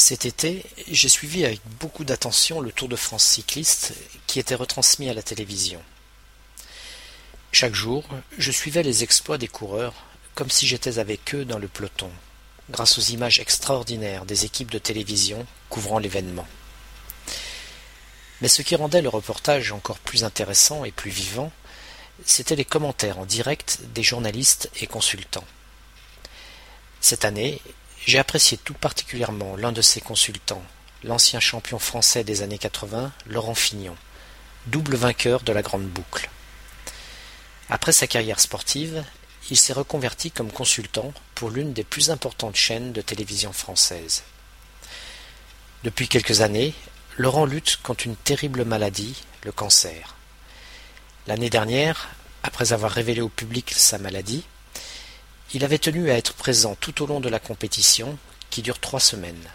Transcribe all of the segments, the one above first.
Cet été, j'ai suivi avec beaucoup d'attention le Tour de France cycliste qui était retransmis à la télévision. Chaque jour, je suivais les exploits des coureurs comme si j'étais avec eux dans le peloton, grâce aux images extraordinaires des équipes de télévision couvrant l'événement. Mais ce qui rendait le reportage encore plus intéressant et plus vivant, c'étaient les commentaires en direct des journalistes et consultants. Cette année, j'ai apprécié tout particulièrement l'un de ces consultants, l'ancien champion français des années 80, Laurent Fignon, double vainqueur de la Grande Boucle. Après sa carrière sportive, il s'est reconverti comme consultant pour l'une des plus importantes chaînes de télévision française. Depuis quelques années, Laurent lutte contre une terrible maladie, le cancer. L'année dernière, après avoir révélé au public sa maladie, il avait tenu à être présent tout au long de la compétition, qui dure trois semaines.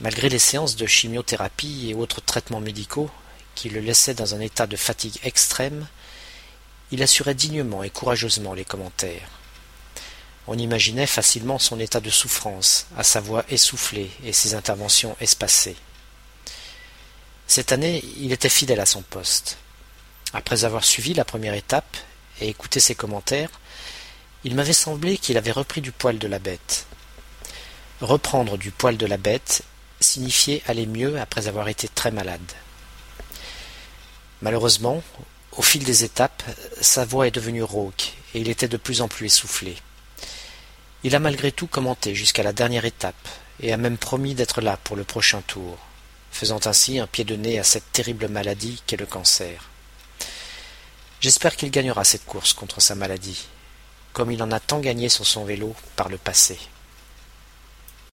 Malgré les séances de chimiothérapie et autres traitements médicaux qui le laissaient dans un état de fatigue extrême, il assurait dignement et courageusement les commentaires. On imaginait facilement son état de souffrance, à sa voix essoufflée et ses interventions espacées. Cette année, il était fidèle à son poste. Après avoir suivi la première étape et écouté ses commentaires, il m'avait semblé qu'il avait repris du poil de la bête. Reprendre du poil de la bête signifiait aller mieux après avoir été très malade. Malheureusement, au fil des étapes, sa voix est devenue rauque et il était de plus en plus essoufflé. Il a malgré tout commenté jusqu'à la dernière étape et a même promis d'être là pour le prochain tour, faisant ainsi un pied de nez à cette terrible maladie qu'est le cancer. J'espère qu'il gagnera cette course contre sa maladie comme il en a tant gagné sur son vélo par le passé.